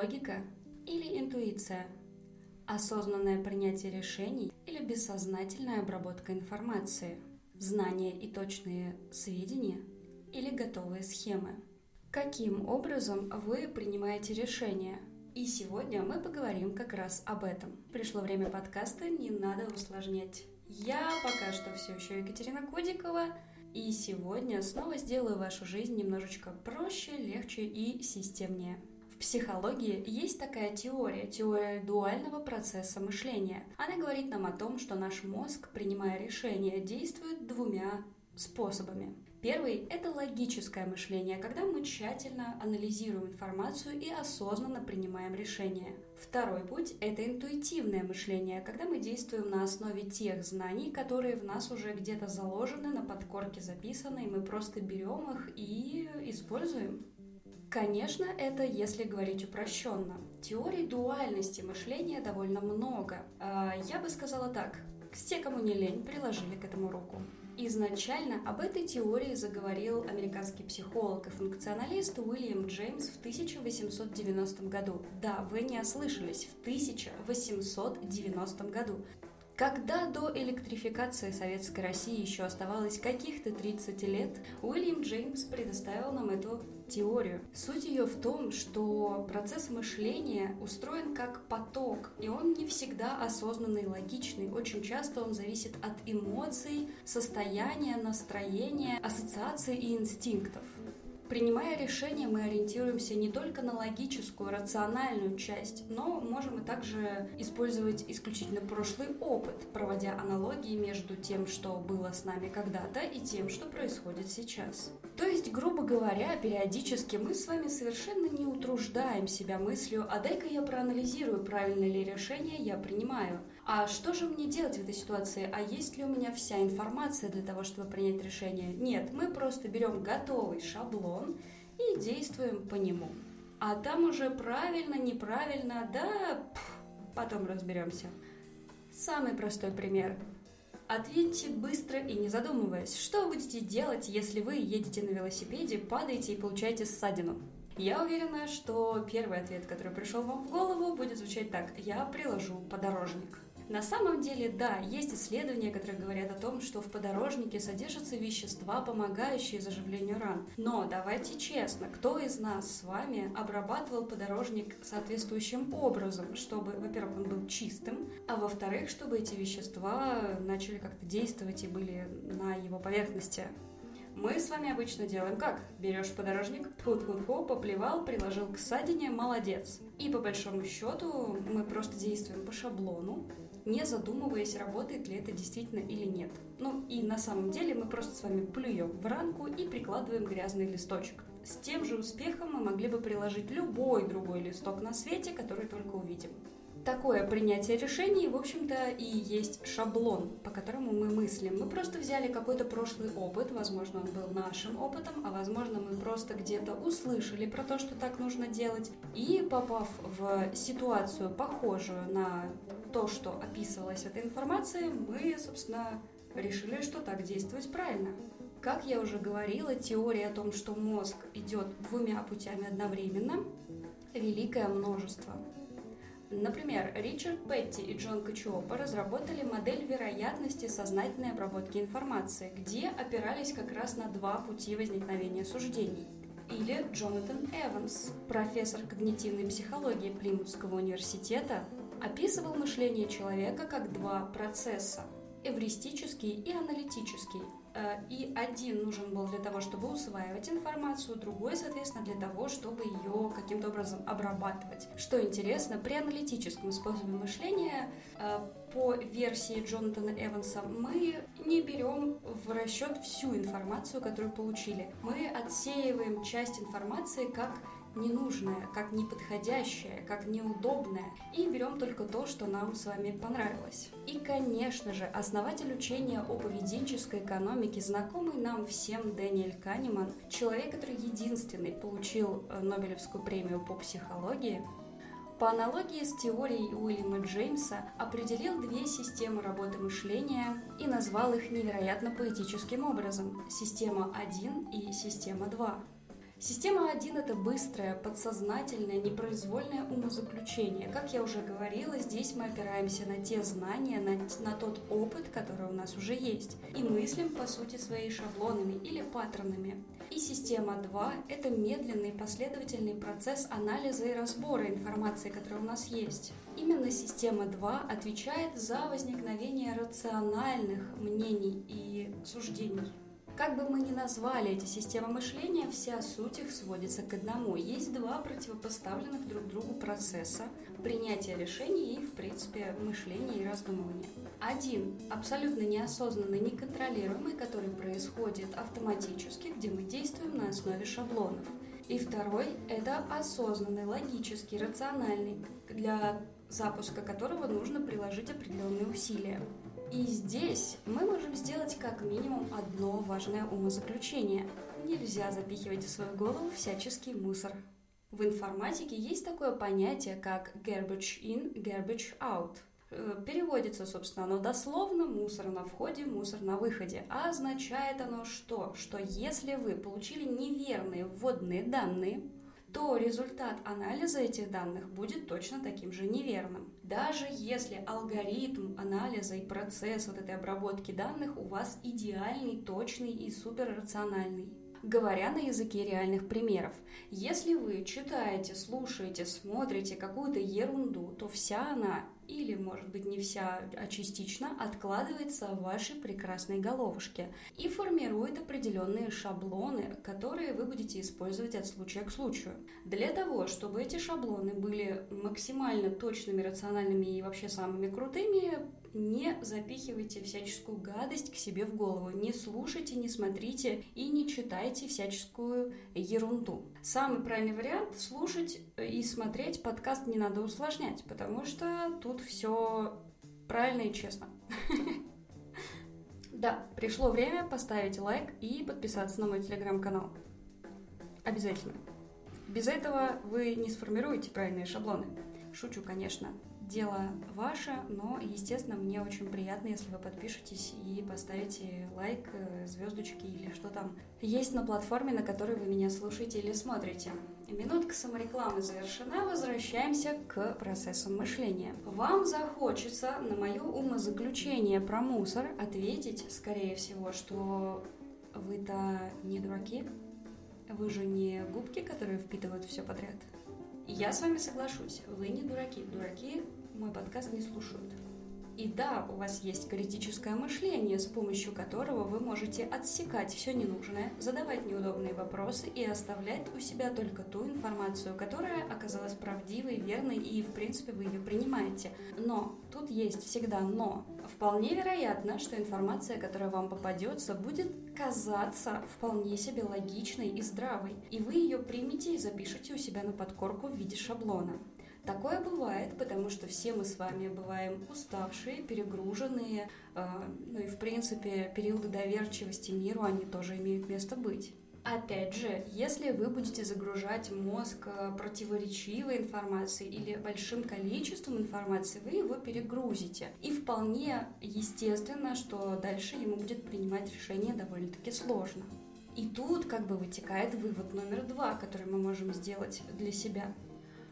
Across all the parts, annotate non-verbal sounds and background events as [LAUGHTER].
Логика или интуиция? Осознанное принятие решений или бессознательная обработка информации? Знания и точные сведения или готовые схемы? Каким образом вы принимаете решения? И сегодня мы поговорим как раз об этом. Пришло время подкаста «Не надо усложнять». Я пока что все еще Екатерина Кудикова, и сегодня снова сделаю вашу жизнь немножечко проще, легче и системнее. В психологии есть такая теория, теория дуального процесса мышления. Она говорит нам о том, что наш мозг, принимая решения, действует двумя способами. Первый – это логическое мышление, когда мы тщательно анализируем информацию и осознанно принимаем решения. Второй путь – это интуитивное мышление, когда мы действуем на основе тех знаний, которые в нас уже где-то заложены, на подкорке записаны, и мы просто берем их и используем. Конечно, это если говорить упрощенно. Теорий дуальности мышления довольно много. А, я бы сказала так. Все, кому не лень, приложили к этому руку. Изначально об этой теории заговорил американский психолог и функционалист Уильям Джеймс в 1890 году. Да, вы не ослышались, в 1890 году. Когда до электрификации Советской России еще оставалось каких-то 30 лет, Уильям Джеймс предоставил нам эту теорию. Суть ее в том, что процесс мышления устроен как поток, и он не всегда осознанный логичный. Очень часто он зависит от эмоций, состояния, настроения, ассоциаций и инстинктов. Принимая решения, мы ориентируемся не только на логическую, рациональную часть, но можем и также использовать исключительно прошлый опыт, проводя аналогии между тем, что было с нами когда-то, и тем, что происходит сейчас. То есть, грубо говоря, периодически мы с вами совершенно не утруждаем себя мыслью «а дай-ка я проанализирую, правильное ли решение я принимаю». А что же мне делать в этой ситуации? А есть ли у меня вся информация для того, чтобы принять решение? Нет, мы просто берем готовый шаблон и действуем по нему. А там уже правильно, неправильно, да, пф, потом разберемся. Самый простой пример. Ответьте быстро и не задумываясь, что будете делать, если вы едете на велосипеде, падаете и получаете ссадину. Я уверена, что первый ответ, который пришел вам в голову, будет звучать так. Я приложу подорожник. На самом деле, да, есть исследования, которые говорят о том, что в подорожнике содержатся вещества, помогающие заживлению ран. Но давайте честно, кто из нас с вами обрабатывал подорожник соответствующим образом, чтобы, во-первых, он был чистым, а во-вторых, чтобы эти вещества начали как-то действовать и были на его поверхности? Мы с вами обычно делаем как? Берешь подорожник, тьфу-тьфу-тьфу, поплевал, приложил к ссадине, молодец. И по большому счету мы просто действуем по шаблону, не задумываясь, работает ли это действительно или нет. Ну и на самом деле мы просто с вами плюем в ранку и прикладываем грязный листочек. С тем же успехом мы могли бы приложить любой другой листок на свете, который только увидим. Такое принятие решений, в общем-то, и есть шаблон, по которому мы мыслим. Мы просто взяли какой-то прошлый опыт, возможно, он был нашим опытом, а возможно, мы просто где-то услышали про то, что так нужно делать, и попав в ситуацию, похожую на то, что описывалось в этой информации, мы, собственно, решили, что так действовать правильно. Как я уже говорила, теория о том, что мозг идет двумя путями одновременно, великое множество. Например, Ричард Петти и Джон Качуопа разработали модель вероятности сознательной обработки информации, где опирались как раз на два пути возникновения суждений. Или Джонатан Эванс, профессор когнитивной психологии Плимутского университета, описывал мышление человека как два процесса – эвристический и аналитический. Э, и один нужен был для того, чтобы усваивать информацию, другой, соответственно, для того, чтобы ее каким-то образом обрабатывать. Что интересно, при аналитическом способе мышления э, по версии Джонатана Эванса мы не берем в расчет всю информацию, которую получили. Мы отсеиваем часть информации как ненужное, как неподходящее, как неудобное, и берем только то, что нам с вами понравилось. И, конечно же, основатель учения о поведенческой экономике, знакомый нам всем Дэниэль Канеман, человек, который единственный получил э, Нобелевскую премию по психологии, по аналогии с теорией Уильяма Джеймса определил две системы работы мышления и назвал их невероятно поэтическим образом – система 1 и система 2. Система 1 – это быстрое, подсознательное, непроизвольное умозаключение. Как я уже говорила, здесь мы опираемся на те знания, на, на тот опыт, который у нас уже есть, и мыслим, по сути, своими шаблонами или паттернами. И система 2 – это медленный последовательный процесс анализа и разбора информации, которая у нас есть. Именно система 2 отвечает за возникновение рациональных мнений и суждений. Как бы мы ни назвали эти системы мышления, вся суть их сводится к одному. Есть два противопоставленных друг другу процесса – принятия решений и, в принципе, мышления и раздумывания. Один – абсолютно неосознанный, неконтролируемый, который происходит автоматически, где мы действуем на основе шаблонов. И второй – это осознанный, логический, рациональный, для запуска которого нужно приложить определенные усилия. И здесь мы можем сделать как минимум одно важное умозаключение. Нельзя запихивать в свою голову всяческий мусор. В информатике есть такое понятие, как garbage in, garbage out. Э, переводится, собственно, оно дословно «мусор на входе, мусор на выходе». А означает оно что? Что если вы получили неверные вводные данные, то результат анализа этих данных будет точно таким же неверным. Даже если алгоритм анализа и процесс вот этой обработки данных у вас идеальный, точный и суперрациональный. Говоря на языке реальных примеров, если вы читаете, слушаете, смотрите какую-то ерунду, то вся она или, может быть, не вся, а частично откладывается в вашей прекрасной головушке и формирует определенные шаблоны, которые вы будете использовать от случая к случаю. Для того, чтобы эти шаблоны были максимально точными, рациональными и вообще самыми крутыми, не запихивайте всяческую гадость к себе в голову, не слушайте, не смотрите и не читайте всяческую ерунду. Самый правильный вариант – слушать и смотреть подкаст не надо усложнять, потому что тут все правильно и честно. [LAUGHS] Да, пришло время поставить лайк и подписаться на мой телеграм-канал. Обязательно. Без этого вы не сформируете правильные шаблоны. Шучу, конечно дело ваше, но, естественно, мне очень приятно, если вы подпишетесь и поставите лайк, э, звездочки или что там есть на платформе, на которой вы меня слушаете или смотрите. Минутка саморекламы завершена, возвращаемся к процессу мышления. Вам захочется на мое умозаключение про мусор ответить, скорее всего, что вы-то не дураки, вы же не губки, которые впитывают все подряд. Я с вами соглашусь, вы не дураки. Дураки мой подкаст не слушают. И да, у вас есть критическое мышление, с помощью которого вы можете отсекать все ненужное, задавать неудобные вопросы и оставлять у себя только ту информацию, которая оказалась правдивой, верной и, в принципе, вы ее принимаете. Но тут есть всегда но. Вполне вероятно, что информация, которая вам попадется, будет казаться вполне себе логичной и здравой, и вы ее примете и запишете у себя на подкорку в виде шаблона. Такое бывает, потому что все мы с вами бываем уставшие, перегруженные, э, ну и в принципе периоды доверчивости миру, они тоже имеют место быть. Опять же, если вы будете загружать мозг э, противоречивой информацией или большим количеством информации, вы его перегрузите. И вполне естественно, что дальше ему будет принимать решение довольно-таки сложно. И тут как бы вытекает вывод номер два, который мы можем сделать для себя –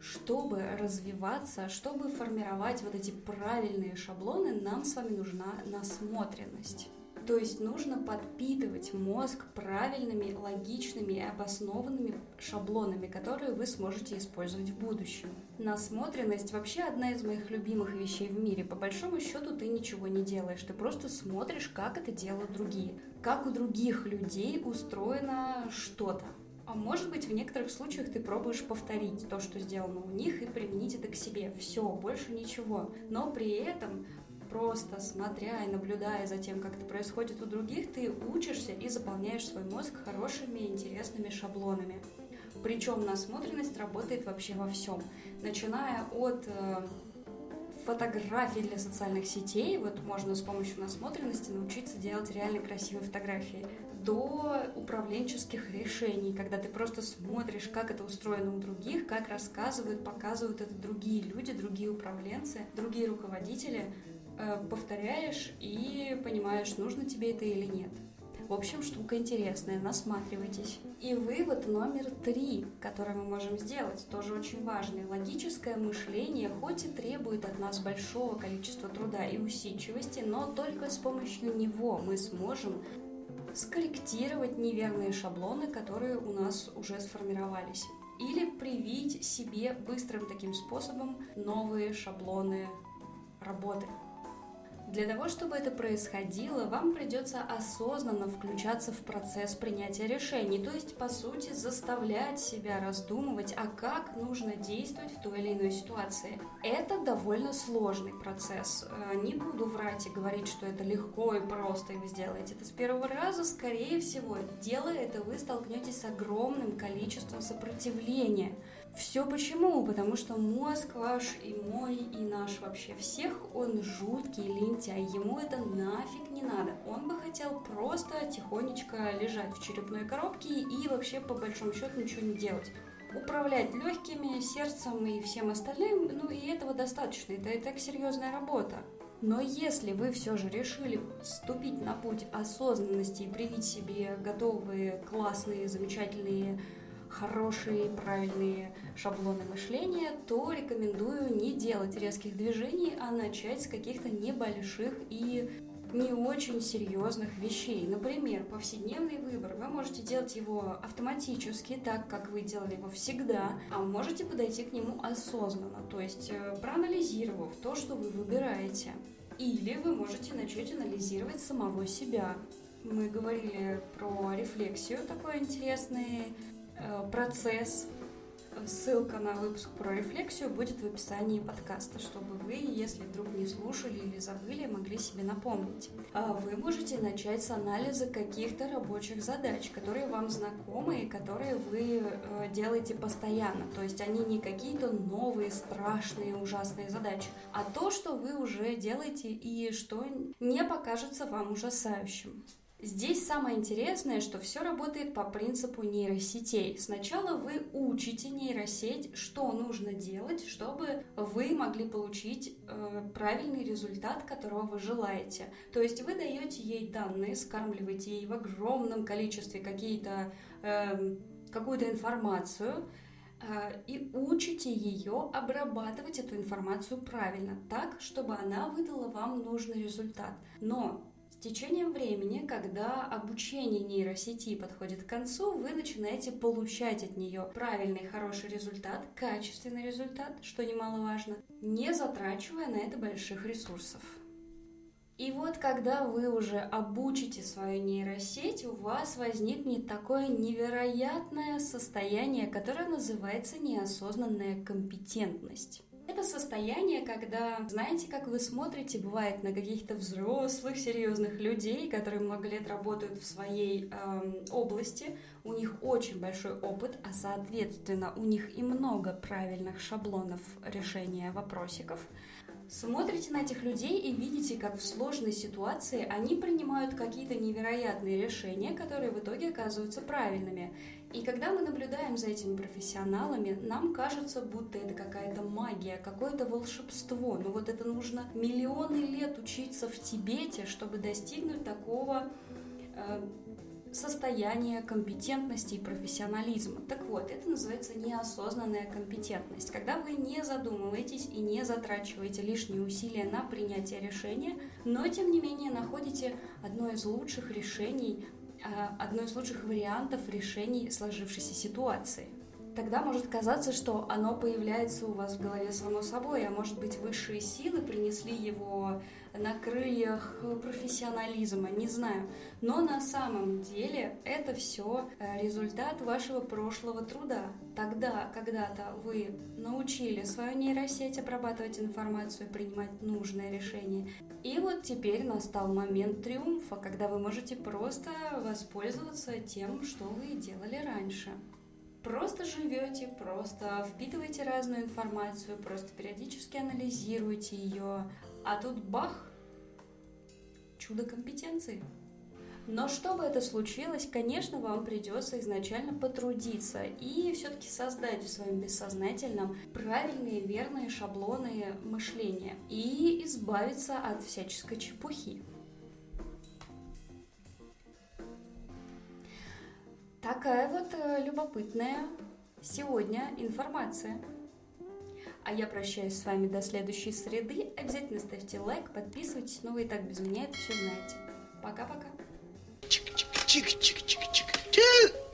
чтобы развиваться, чтобы формировать вот эти правильные шаблоны, нам с вами нужна насмотренность. То есть нужно подпитывать мозг правильными, логичными и обоснованными шаблонами, которые вы сможете использовать в будущем. Насмотренность вообще одна из моих любимых вещей в мире. По большому счету ты ничего не делаешь, ты просто смотришь, как это делают другие, как у других людей устроено что-то. А может быть, в некоторых случаях ты пробуешь повторить то, что сделано у них, и применить это к себе. Все, больше ничего. Но при этом просто смотря и наблюдая за тем, как это происходит у других, ты учишься и заполняешь свой мозг хорошими, интересными шаблонами. Причем насмотренность работает вообще во всем. Начиная от э, фотографий для социальных сетей, вот можно с помощью насмотренности научиться делать реально красивые фотографии до управленческих решений, когда ты просто смотришь, как это устроено у других, как рассказывают, показывают это другие люди, другие управленцы, другие руководители, э, повторяешь и понимаешь, нужно тебе это или нет. В общем, штука интересная, насматривайтесь. И вывод номер три, который мы можем сделать, тоже очень важный. Логическое мышление хоть и требует от нас большого количества труда и усидчивости, но только с помощью него мы сможем скорректировать неверные шаблоны, которые у нас уже сформировались. Или привить себе быстрым таким способом новые шаблоны работы. Для того, чтобы это происходило, вам придется осознанно включаться в процесс принятия решений, то есть, по сути, заставлять себя раздумывать, а как нужно действовать в той или иной ситуации. Это довольно сложный процесс. Э, не буду врать и говорить, что это легко и просто, и вы сделаете это с первого раза. Скорее всего, делая это, вы столкнетесь с огромным количеством сопротивления – все почему? Потому что мозг ваш и мой, и наш вообще всех, он жуткий лентяй, ему это нафиг не надо. Он бы хотел просто тихонечко лежать в черепной коробке и вообще по большому счету ничего не делать управлять легкими, сердцем и всем остальным, ну и этого достаточно, это и так серьезная работа. Но если вы все же решили вступить на путь осознанности и привить себе готовые, классные, замечательные хорошие, правильные шаблоны мышления, то рекомендую не делать резких движений, а начать с каких-то небольших и не очень серьезных вещей. Например, повседневный выбор. Вы можете делать его автоматически, так как вы делали его всегда, а можете подойти к нему осознанно, то есть э, проанализировав то, что вы выбираете. Или вы можете начать анализировать самого себя. Мы говорили про рефлексию, такой интересный процесс. Ссылка на выпуск про рефлексию будет в описании подкаста, чтобы вы, если вдруг не слушали или забыли, могли себе напомнить. А вы можете начать с анализа каких-то рабочих задач, которые вам знакомы и которые вы э, делаете постоянно. То есть они не какие-то новые, страшные, ужасные задачи, а то, что вы уже делаете и что не покажется вам ужасающим. Здесь самое интересное, что все работает по принципу нейросетей. Сначала вы учите нейросеть, что нужно делать, чтобы вы могли получить э, правильный результат, которого вы желаете. То есть вы даете ей данные, скармливаете ей в огромном количестве какие-то, э, какую-то информацию, э, и учите ее обрабатывать эту информацию правильно, так, чтобы она выдала вам нужный результат. Но с течением времени, когда обучение нейросети подходит к концу, вы начинаете получать от нее правильный, хороший результат, качественный результат, что немаловажно, не затрачивая на это больших ресурсов. И вот когда вы уже обучите свою нейросеть, у вас возникнет такое невероятное состояние, которое называется неосознанная компетентность. Это состояние, когда, знаете, как вы смотрите, бывает на каких-то взрослых, серьезных людей, которые много лет работают в своей эм, области, у них очень большой опыт, а соответственно у них и много правильных шаблонов решения вопросиков. Смотрите на этих людей и видите, как в сложной ситуации они принимают какие-то невероятные решения, которые в итоге оказываются правильными. И когда мы наблюдаем за этими профессионалами, нам кажется, будто это какая-то магия, какое-то волшебство. Но вот это нужно миллионы лет учиться в Тибете, чтобы достигнуть такого э, состояния компетентности и профессионализма. Так вот, это называется неосознанная компетентность. Когда вы не задумываетесь и не затрачиваете лишние усилия на принятие решения, но тем не менее находите одно из лучших решений а, одно из лучших вариантов решений сложившейся ситуации. Тогда может казаться, что оно появляется у вас в голове само собой, а может быть высшие силы принесли его на крыльях профессионализма, не знаю. Но на самом деле это все э, результат вашего прошлого труда. Тогда, когда-то вы научили свою нейросеть обрабатывать информацию, принимать нужное решение. И вот теперь настал момент триумфа, когда вы можете просто воспользоваться тем, что вы делали раньше просто живете, просто впитываете разную информацию, просто периодически анализируете ее, а тут бах, чудо компетенции. Но чтобы это случилось, конечно, вам придется изначально потрудиться и все-таки создать в своем бессознательном правильные, верные шаблоны мышления и избавиться от всяческой чепухи. Такая вот э, любопытная сегодня информация. А я прощаюсь с вами до следующей среды. Обязательно ставьте лайк, подписывайтесь. Ну вы и так без меня это все знаете. Пока-пока. Чик-чик-чик-чик-чик-чик.